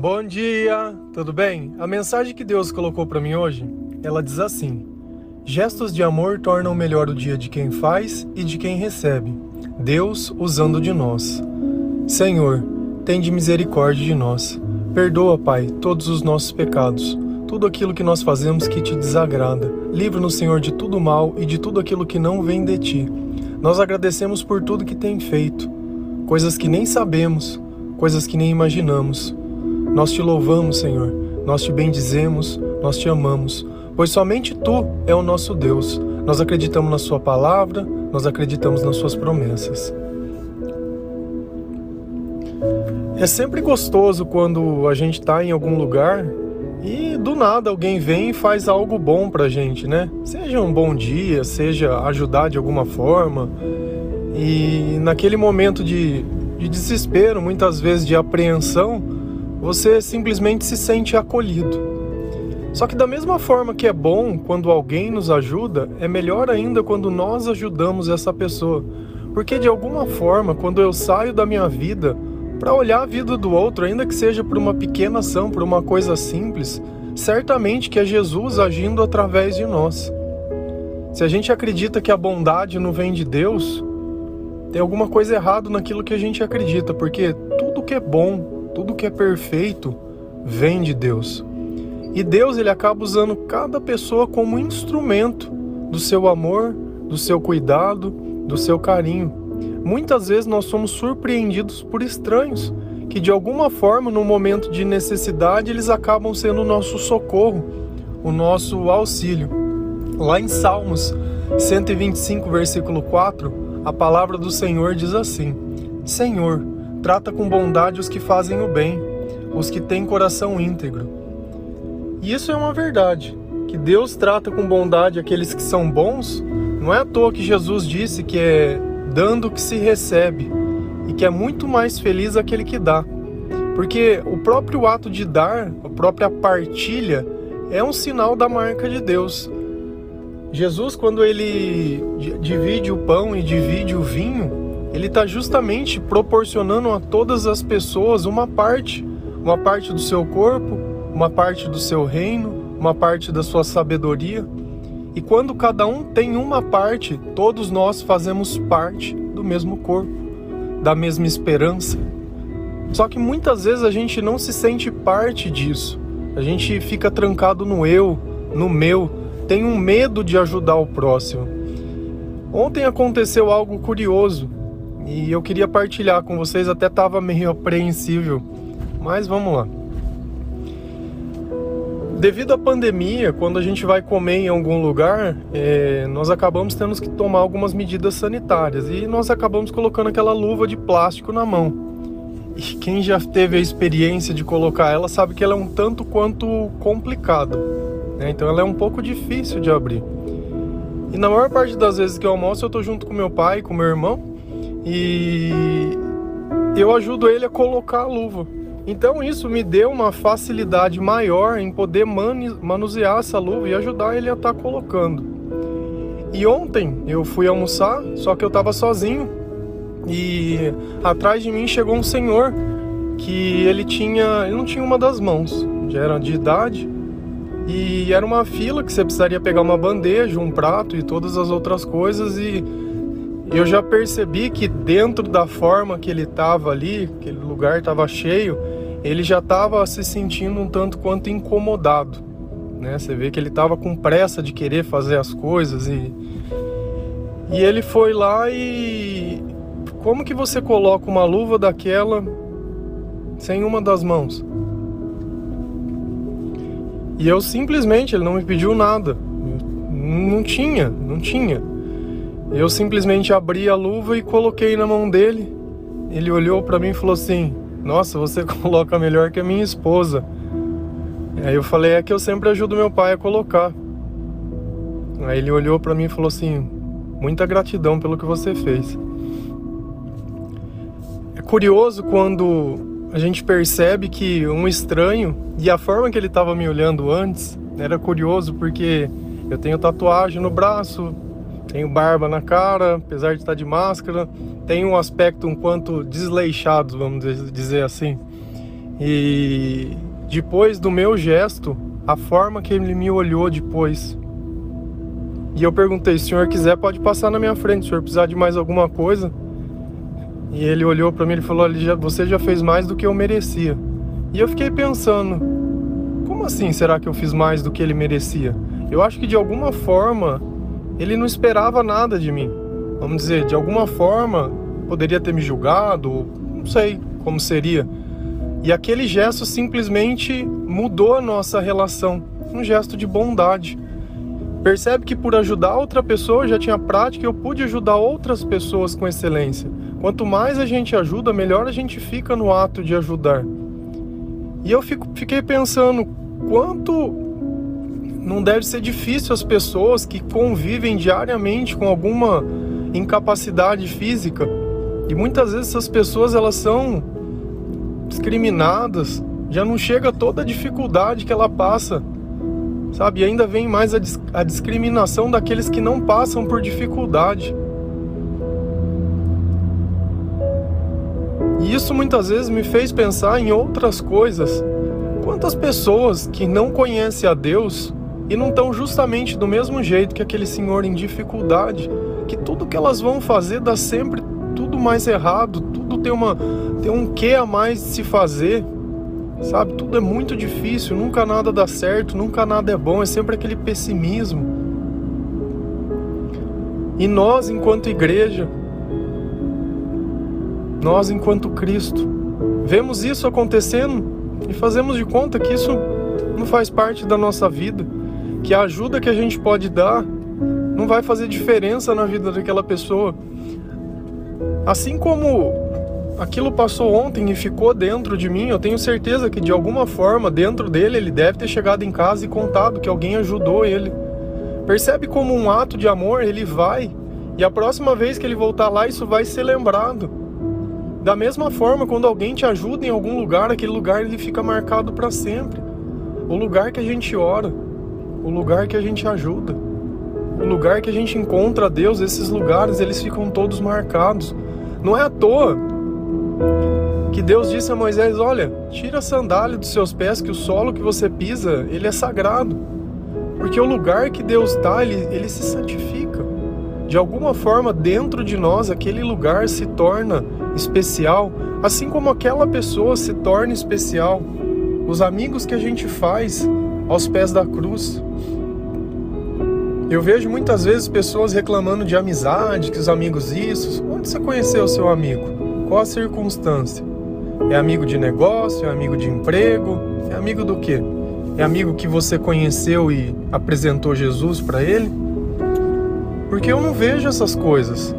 Bom dia, tudo bem? A mensagem que Deus colocou para mim hoje, ela diz assim: Gestos de amor tornam melhor o dia de quem faz e de quem recebe. Deus usando de nós. Senhor, tem de misericórdia de nós. Perdoa, Pai, todos os nossos pecados, tudo aquilo que nós fazemos que te desagrada. Livra-nos, Senhor, de tudo mal e de tudo aquilo que não vem de ti. Nós agradecemos por tudo que tem feito, coisas que nem sabemos, coisas que nem imaginamos. Nós te louvamos, Senhor, nós te bendizemos, nós te amamos, pois somente tu é o nosso Deus. Nós acreditamos na Sua palavra, nós acreditamos nas Suas promessas. É sempre gostoso quando a gente está em algum lugar e do nada alguém vem e faz algo bom pra gente, né? Seja um bom dia, seja ajudar de alguma forma. E naquele momento de, de desespero, muitas vezes de apreensão, você simplesmente se sente acolhido. Só que da mesma forma que é bom quando alguém nos ajuda, é melhor ainda quando nós ajudamos essa pessoa. Porque de alguma forma, quando eu saio da minha vida para olhar a vida do outro, ainda que seja por uma pequena ação, por uma coisa simples, certamente que é Jesus agindo através de nós. Se a gente acredita que a bondade não vem de Deus, tem alguma coisa errada naquilo que a gente acredita, porque tudo que é bom, tudo que é perfeito vem de Deus. E Deus ele acaba usando cada pessoa como instrumento do seu amor, do seu cuidado, do seu carinho. Muitas vezes nós somos surpreendidos por estranhos que de alguma forma no momento de necessidade eles acabam sendo o nosso socorro, o nosso auxílio. Lá em Salmos 125, versículo 4, a palavra do Senhor diz assim: Senhor, trata com bondade os que fazem o bem, os que têm coração íntegro. E isso é uma verdade, que Deus trata com bondade aqueles que são bons. Não é à toa que Jesus disse que é dando que se recebe e que é muito mais feliz aquele que dá. Porque o próprio ato de dar, a própria partilha, é um sinal da marca de Deus. Jesus, quando ele divide o pão e divide o vinho, ele está justamente proporcionando a todas as pessoas uma parte, uma parte do seu corpo, uma parte do seu reino, uma parte da sua sabedoria. E quando cada um tem uma parte, todos nós fazemos parte do mesmo corpo, da mesma esperança. Só que muitas vezes a gente não se sente parte disso. A gente fica trancado no eu, no meu, tem um medo de ajudar o próximo. Ontem aconteceu algo curioso. E eu queria partilhar com vocês, até estava meio apreensível, mas vamos lá. Devido à pandemia, quando a gente vai comer em algum lugar, é, nós acabamos tendo que tomar algumas medidas sanitárias e nós acabamos colocando aquela luva de plástico na mão. E quem já teve a experiência de colocar ela sabe que ela é um tanto quanto complicada. Né? Então ela é um pouco difícil de abrir. E na maior parte das vezes que eu almoço, eu estou junto com meu pai, com meu irmão, e eu ajudo ele a colocar a luva. Então isso me deu uma facilidade maior em poder manusear essa luva e ajudar ele a estar tá colocando. E ontem eu fui almoçar, só que eu estava sozinho e atrás de mim chegou um senhor que ele tinha, ele não tinha uma das mãos, já era de idade e era uma fila que você precisaria pegar uma bandeja, um prato e todas as outras coisas e eu já percebi que dentro da forma que ele estava ali, aquele lugar estava cheio, ele já estava se sentindo um tanto quanto incomodado. Né? Você vê que ele estava com pressa de querer fazer as coisas e, e ele foi lá e como que você coloca uma luva daquela sem uma das mãos? E eu simplesmente, ele não me pediu nada. Não tinha, não tinha. Eu simplesmente abri a luva e coloquei na mão dele. Ele olhou para mim e falou assim: Nossa, você coloca melhor que a minha esposa. Aí eu falei: É que eu sempre ajudo meu pai a colocar. Aí ele olhou para mim e falou assim: Muita gratidão pelo que você fez. É curioso quando a gente percebe que um estranho e a forma que ele estava me olhando antes era curioso porque eu tenho tatuagem no braço, tenho barba na cara, apesar de estar de máscara. Tenho um aspecto um quanto desleixado, vamos dizer assim. E depois do meu gesto, a forma que ele me olhou depois. E eu perguntei: se o senhor quiser, pode passar na minha frente. Se o senhor precisar de mais alguma coisa. E ele olhou para mim e falou: Você já fez mais do que eu merecia. E eu fiquei pensando: Como assim será que eu fiz mais do que ele merecia? Eu acho que de alguma forma ele não esperava nada de mim. Vamos dizer, de alguma forma poderia ter me julgado, não sei como seria. E aquele gesto simplesmente mudou a nossa relação, um gesto de bondade. Percebe que por ajudar outra pessoa eu já tinha prática e eu pude ajudar outras pessoas com excelência. Quanto mais a gente ajuda, melhor a gente fica no ato de ajudar. E eu fico, fiquei pensando quanto não deve ser difícil as pessoas que convivem diariamente com alguma incapacidade física. E muitas vezes essas pessoas elas são discriminadas, já não chega toda a dificuldade que ela passa. Sabe? E ainda vem mais a, a discriminação daqueles que não passam por dificuldade. E isso muitas vezes me fez pensar em outras coisas. Quantas pessoas que não conhecem a Deus e não estão justamente do mesmo jeito que aquele senhor em dificuldade, que tudo que elas vão fazer dá sempre tudo mais errado, tudo tem uma tem um quê a mais de se fazer. Sabe, tudo é muito difícil, nunca nada dá certo, nunca nada é bom, é sempre aquele pessimismo. E nós, enquanto igreja, nós, enquanto Cristo, vemos isso acontecendo e fazemos de conta que isso não faz parte da nossa vida que a ajuda que a gente pode dar não vai fazer diferença na vida daquela pessoa. Assim como aquilo passou ontem e ficou dentro de mim, eu tenho certeza que de alguma forma dentro dele ele deve ter chegado em casa e contado que alguém ajudou ele. Percebe como um ato de amor ele vai e a próxima vez que ele voltar lá isso vai ser lembrado. Da mesma forma, quando alguém te ajuda em algum lugar, aquele lugar ele fica marcado para sempre. O lugar que a gente ora, o lugar que a gente ajuda, o lugar que a gente encontra Deus, esses lugares eles ficam todos marcados. Não é à toa que Deus disse a Moisés: Olha, tira a sandália dos seus pés, que o solo que você pisa ele é sagrado, porque o lugar que Deus está ele, ele se santifica. De alguma forma, dentro de nós, aquele lugar se torna especial, assim como aquela pessoa se torna especial. Os amigos que a gente faz aos pés da cruz, eu vejo muitas vezes pessoas reclamando de amizade, que os amigos isso. Onde você conheceu o seu amigo? Qual a circunstância? É amigo de negócio? É amigo de emprego? É amigo do quê? É amigo que você conheceu e apresentou Jesus para ele? Porque eu não vejo essas coisas.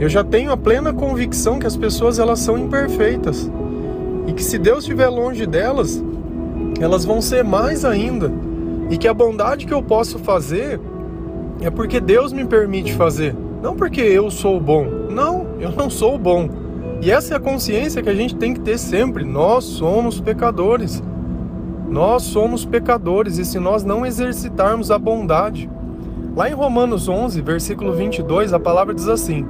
Eu já tenho a plena convicção que as pessoas elas são imperfeitas e que se Deus estiver longe delas, elas vão ser mais ainda e que a bondade que eu posso fazer é porque Deus me permite fazer, não porque eu sou bom. Não, eu não sou bom. E essa é a consciência que a gente tem que ter sempre. Nós somos pecadores. Nós somos pecadores e se nós não exercitarmos a bondade. Lá em Romanos 11, versículo 22, a palavra diz assim: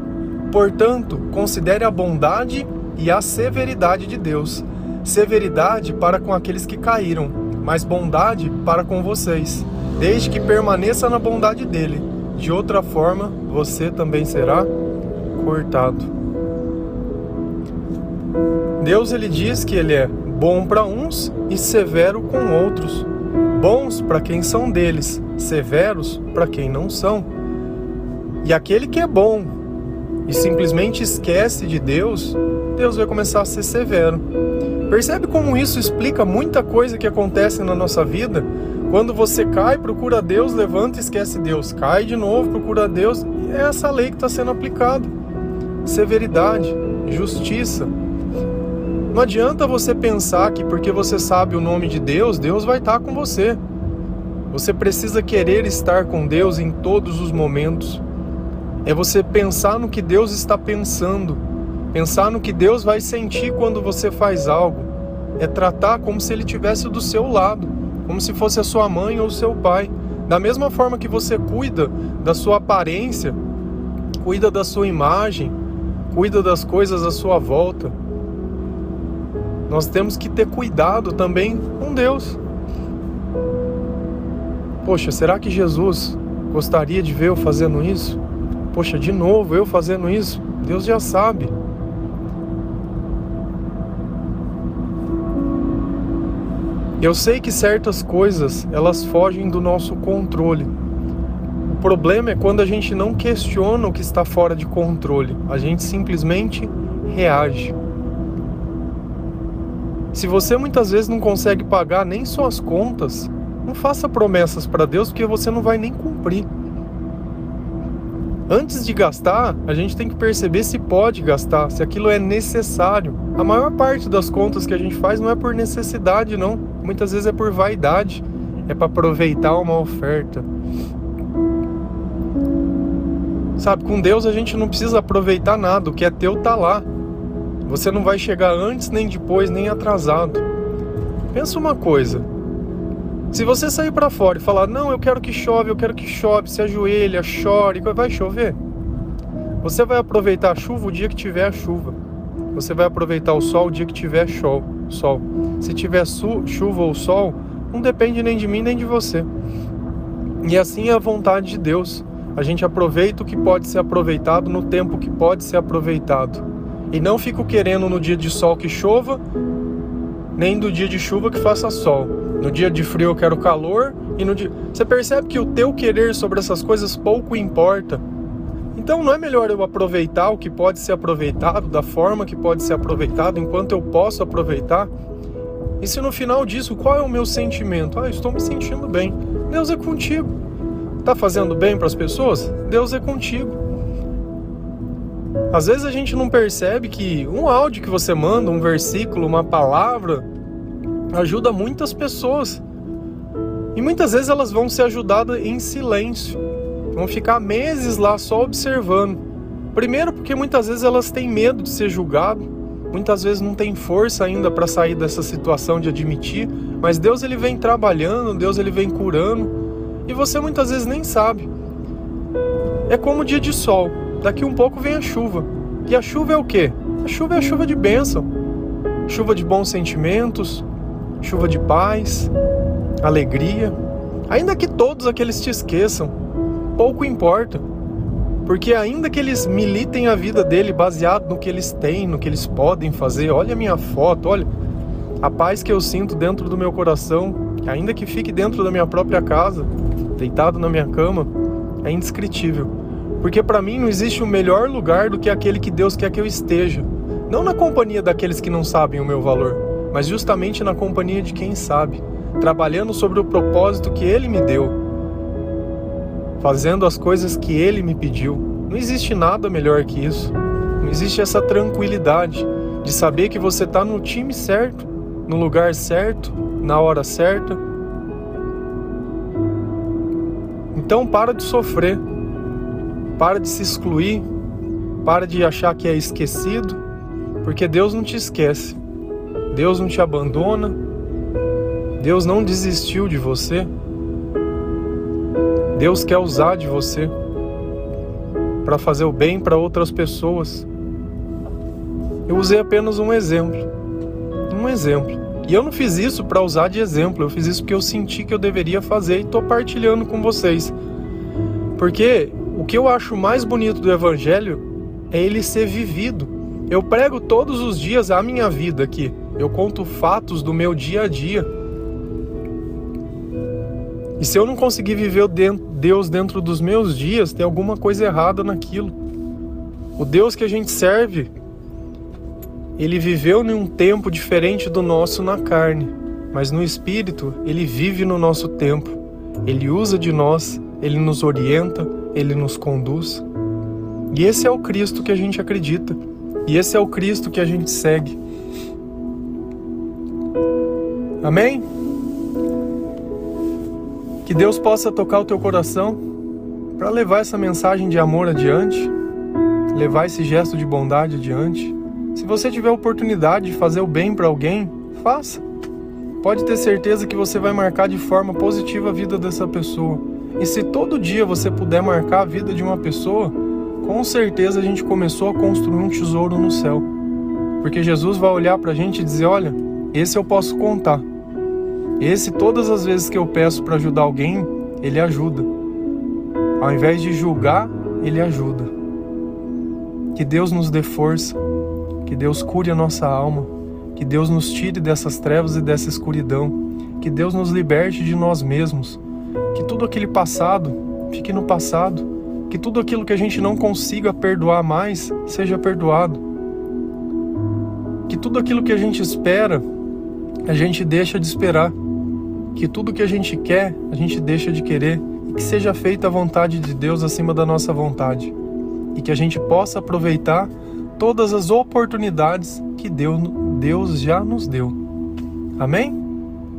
Portanto, considere a bondade e a severidade de Deus. Severidade para com aqueles que caíram, mas bondade para com vocês, desde que permaneça na bondade dele. De outra forma, você também será cortado. Deus ele diz que ele é bom para uns e severo com outros. Bons para quem são deles, severos para quem não são. E aquele que é bom e simplesmente esquece de Deus, Deus vai começar a ser severo. Percebe como isso explica muita coisa que acontece na nossa vida? Quando você cai, procura Deus, levanta e esquece Deus. Cai de novo, procura Deus. E é essa lei que está sendo aplicada. Severidade, justiça. Não adianta você pensar que porque você sabe o nome de Deus, Deus vai estar com você. Você precisa querer estar com Deus em todos os momentos. É você pensar no que Deus está pensando Pensar no que Deus vai sentir quando você faz algo é tratar como se ele tivesse do seu lado, como se fosse a sua mãe ou seu pai. Da mesma forma que você cuida da sua aparência, cuida da sua imagem, cuida das coisas à sua volta. Nós temos que ter cuidado também com Deus. Poxa, será que Jesus gostaria de ver eu fazendo isso? Poxa, de novo eu fazendo isso? Deus já sabe. Eu sei que certas coisas, elas fogem do nosso controle. O problema é quando a gente não questiona o que está fora de controle. A gente simplesmente reage. Se você muitas vezes não consegue pagar nem suas contas, não faça promessas para Deus porque você não vai nem cumprir. Antes de gastar, a gente tem que perceber se pode gastar, se aquilo é necessário. A maior parte das contas que a gente faz não é por necessidade, não muitas vezes é por vaidade, é para aproveitar uma oferta. Sabe, com Deus a gente não precisa aproveitar nada, o que é teu tá lá. Você não vai chegar antes, nem depois, nem atrasado. Pensa uma coisa. Se você sair para fora e falar: "Não, eu quero que chove, eu quero que chove", se ajoelha, chore, vai chover. Você vai aproveitar a chuva o dia que tiver a chuva. Você vai aproveitar o sol o dia que tiver sol sol. Se tiver chuva ou sol, não depende nem de mim nem de você. E assim é a vontade de Deus. A gente aproveita o que pode ser aproveitado no tempo que pode ser aproveitado. E não fico querendo no dia de sol que chova, nem do dia de chuva que faça sol. No dia de frio eu quero calor e no dia. Você percebe que o teu querer sobre essas coisas pouco importa. Então não é melhor eu aproveitar o que pode ser aproveitado, da forma que pode ser aproveitado, enquanto eu posso aproveitar? E se no final disso, qual é o meu sentimento? Ah, estou me sentindo bem. Deus é contigo. Tá fazendo bem para as pessoas? Deus é contigo. Às vezes a gente não percebe que um áudio que você manda, um versículo, uma palavra, ajuda muitas pessoas. E muitas vezes elas vão ser ajudadas em silêncio. Vão ficar meses lá só observando. Primeiro, porque muitas vezes elas têm medo de ser julgado, muitas vezes não tem força ainda para sair dessa situação de admitir, mas Deus ele vem trabalhando, Deus ele vem curando, e você muitas vezes nem sabe. É como o dia de sol, daqui um pouco vem a chuva. E a chuva é o quê? A chuva é a chuva de bênção. Chuva de bons sentimentos, chuva de paz, alegria. Ainda que todos aqueles te esqueçam, pouco importa. Porque ainda que eles militem a vida dele baseado no que eles têm, no que eles podem fazer, olha a minha foto, olha a paz que eu sinto dentro do meu coração, ainda que fique dentro da minha própria casa, deitado na minha cama, é indescritível. Porque para mim não existe um melhor lugar do que aquele que Deus quer que eu esteja. Não na companhia daqueles que não sabem o meu valor, mas justamente na companhia de quem sabe, trabalhando sobre o propósito que ele me deu fazendo as coisas que Ele me pediu. Não existe nada melhor que isso. Não existe essa tranquilidade de saber que você está no time certo, no lugar certo, na hora certa. Então para de sofrer, para de se excluir, para de achar que é esquecido, porque Deus não te esquece, Deus não te abandona, Deus não desistiu de você. Deus quer usar de você para fazer o bem para outras pessoas. Eu usei apenas um exemplo. Um exemplo. E eu não fiz isso para usar de exemplo, eu fiz isso porque eu senti que eu deveria fazer e estou partilhando com vocês. Porque o que eu acho mais bonito do Evangelho é ele ser vivido. Eu prego todos os dias a minha vida aqui. Eu conto fatos do meu dia a dia. E se eu não conseguir viver Deus dentro dos meus dias, tem alguma coisa errada naquilo. O Deus que a gente serve, ele viveu em um tempo diferente do nosso na carne, mas no espírito, ele vive no nosso tempo. Ele usa de nós, ele nos orienta, ele nos conduz. E esse é o Cristo que a gente acredita. E esse é o Cristo que a gente segue. Amém? Que Deus possa tocar o teu coração para levar essa mensagem de amor adiante, levar esse gesto de bondade adiante. Se você tiver a oportunidade de fazer o bem para alguém, faça. Pode ter certeza que você vai marcar de forma positiva a vida dessa pessoa. E se todo dia você puder marcar a vida de uma pessoa, com certeza a gente começou a construir um tesouro no céu. Porque Jesus vai olhar para a gente e dizer: olha, esse eu posso contar. Esse, todas as vezes que eu peço para ajudar alguém, ele ajuda. Ao invés de julgar, ele ajuda. Que Deus nos dê força, que Deus cure a nossa alma, que Deus nos tire dessas trevas e dessa escuridão, que Deus nos liberte de nós mesmos, que tudo aquele passado fique no passado, que tudo aquilo que a gente não consiga perdoar mais seja perdoado, que tudo aquilo que a gente espera a gente deixa de esperar, que tudo que a gente quer a gente deixa de querer e que seja feita a vontade de Deus acima da nossa vontade e que a gente possa aproveitar todas as oportunidades que Deus, Deus já nos deu. Amém?